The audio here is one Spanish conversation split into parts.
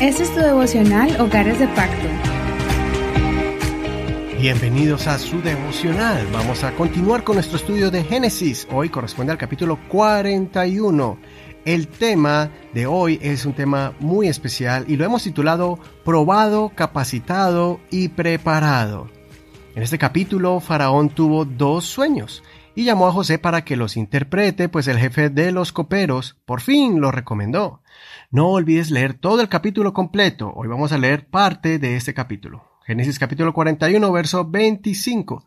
Este es tu devocional Hogares de Pacto. Bienvenidos a su devocional. Vamos a continuar con nuestro estudio de Génesis. Hoy corresponde al capítulo 41. El tema de hoy es un tema muy especial y lo hemos titulado Probado, capacitado y preparado. En este capítulo, Faraón tuvo dos sueños y llamó a José para que los interprete, pues el jefe de los coperos por fin lo recomendó. No olvides leer todo el capítulo completo. Hoy vamos a leer parte de este capítulo. Génesis capítulo 41, verso 25.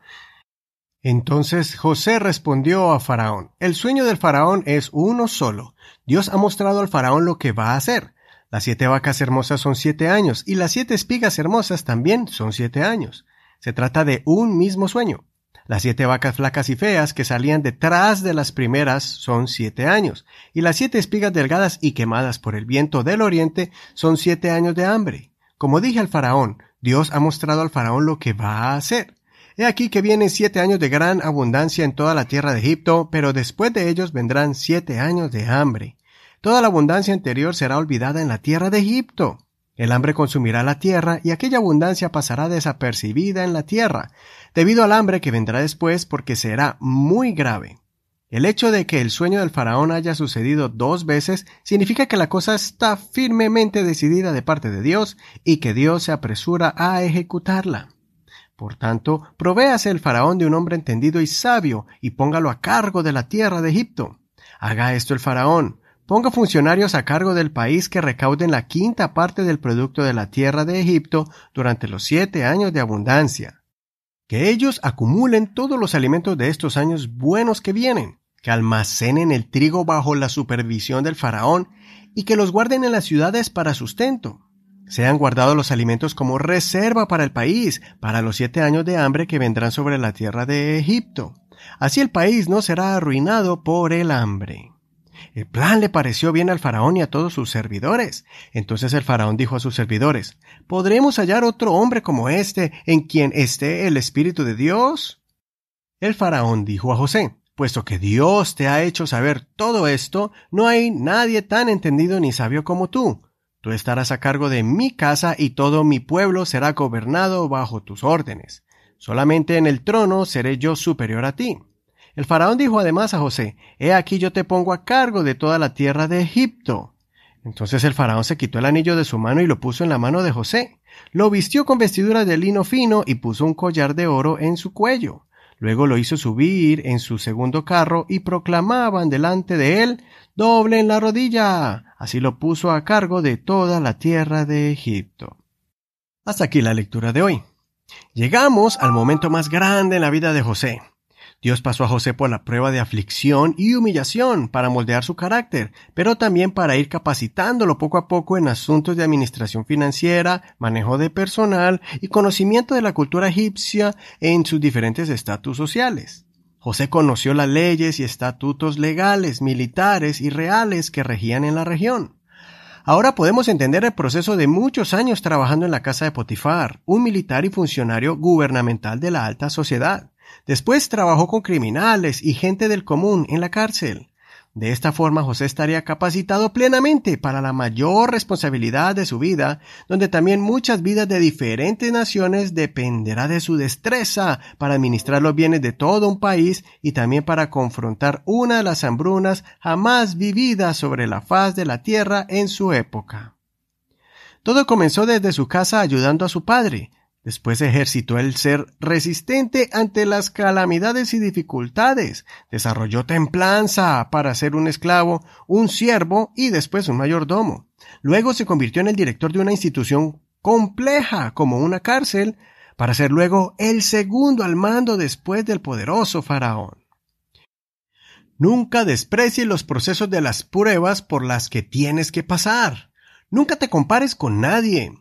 Entonces José respondió a Faraón, El sueño del Faraón es uno solo. Dios ha mostrado al Faraón lo que va a hacer. Las siete vacas hermosas son siete años, y las siete espigas hermosas también son siete años. Se trata de un mismo sueño. Las siete vacas flacas y feas que salían detrás de las primeras son siete años, y las siete espigas delgadas y quemadas por el viento del oriente son siete años de hambre. Como dije al faraón, Dios ha mostrado al faraón lo que va a hacer. He aquí que vienen siete años de gran abundancia en toda la tierra de Egipto, pero después de ellos vendrán siete años de hambre. Toda la abundancia anterior será olvidada en la tierra de Egipto. El hambre consumirá la tierra y aquella abundancia pasará desapercibida en la tierra, debido al hambre que vendrá después porque será muy grave. El hecho de que el sueño del faraón haya sucedido dos veces significa que la cosa está firmemente decidida de parte de Dios y que Dios se apresura a ejecutarla. Por tanto, provéase el faraón de un hombre entendido y sabio y póngalo a cargo de la tierra de Egipto. Haga esto el faraón, Ponga funcionarios a cargo del país que recauden la quinta parte del producto de la tierra de Egipto durante los siete años de abundancia. Que ellos acumulen todos los alimentos de estos años buenos que vienen, que almacenen el trigo bajo la supervisión del faraón y que los guarden en las ciudades para sustento. Sean guardados los alimentos como reserva para el país, para los siete años de hambre que vendrán sobre la tierra de Egipto. Así el país no será arruinado por el hambre. El plan le pareció bien al faraón y a todos sus servidores. Entonces el faraón dijo a sus servidores, ¿Podremos hallar otro hombre como este en quien esté el Espíritu de Dios? El faraón dijo a José, Puesto que Dios te ha hecho saber todo esto, no hay nadie tan entendido ni sabio como tú. Tú estarás a cargo de mi casa y todo mi pueblo será gobernado bajo tus órdenes. Solamente en el trono seré yo superior a ti. El faraón dijo además a José, He aquí yo te pongo a cargo de toda la tierra de Egipto. Entonces el faraón se quitó el anillo de su mano y lo puso en la mano de José. Lo vistió con vestiduras de lino fino y puso un collar de oro en su cuello. Luego lo hizo subir en su segundo carro y proclamaban delante de él, doble en la rodilla. Así lo puso a cargo de toda la tierra de Egipto. Hasta aquí la lectura de hoy. Llegamos al momento más grande en la vida de José. Dios pasó a José por la prueba de aflicción y humillación para moldear su carácter, pero también para ir capacitándolo poco a poco en asuntos de administración financiera, manejo de personal y conocimiento de la cultura egipcia en sus diferentes estatus sociales. José conoció las leyes y estatutos legales, militares y reales que regían en la región. Ahora podemos entender el proceso de muchos años trabajando en la casa de Potifar, un militar y funcionario gubernamental de la alta sociedad. Después trabajó con criminales y gente del común en la cárcel. De esta forma José estaría capacitado plenamente para la mayor responsabilidad de su vida, donde también muchas vidas de diferentes naciones dependerá de su destreza para administrar los bienes de todo un país y también para confrontar una de las hambrunas jamás vividas sobre la faz de la tierra en su época. Todo comenzó desde su casa ayudando a su padre, Después ejercitó el ser resistente ante las calamidades y dificultades. Desarrolló templanza para ser un esclavo, un siervo y después un mayordomo. Luego se convirtió en el director de una institución compleja como una cárcel, para ser luego el segundo al mando después del poderoso faraón. Nunca desprecie los procesos de las pruebas por las que tienes que pasar. Nunca te compares con nadie.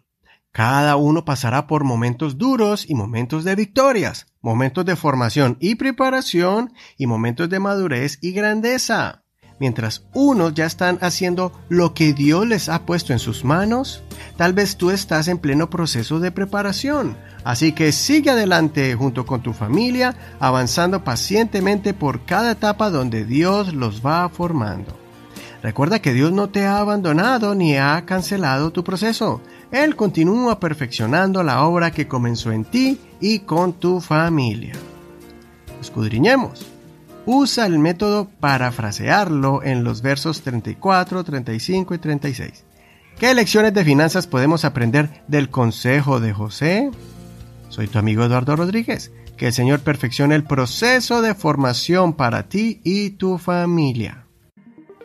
Cada uno pasará por momentos duros y momentos de victorias, momentos de formación y preparación y momentos de madurez y grandeza. Mientras unos ya están haciendo lo que Dios les ha puesto en sus manos, tal vez tú estás en pleno proceso de preparación. Así que sigue adelante junto con tu familia, avanzando pacientemente por cada etapa donde Dios los va formando. Recuerda que Dios no te ha abandonado ni ha cancelado tu proceso. Él continúa perfeccionando la obra que comenzó en ti y con tu familia. Escudriñemos. Usa el método parafrasearlo en los versos 34, 35 y 36. ¿Qué lecciones de finanzas podemos aprender del consejo de José? Soy tu amigo Eduardo Rodríguez. Que el Señor perfeccione el proceso de formación para ti y tu familia.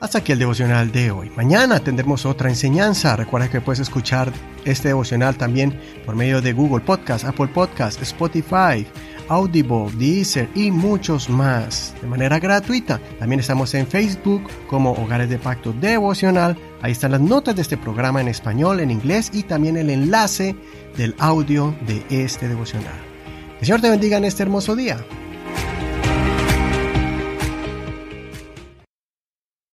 Hasta aquí el devocional de hoy. Mañana tendremos otra enseñanza. Recuerda que puedes escuchar este devocional también por medio de Google Podcast, Apple Podcast, Spotify, Audible, Deezer y muchos más de manera gratuita. También estamos en Facebook como Hogares de Pacto Devocional. Ahí están las notas de este programa en español, en inglés y también el enlace del audio de este devocional. Que el Señor te bendiga en este hermoso día.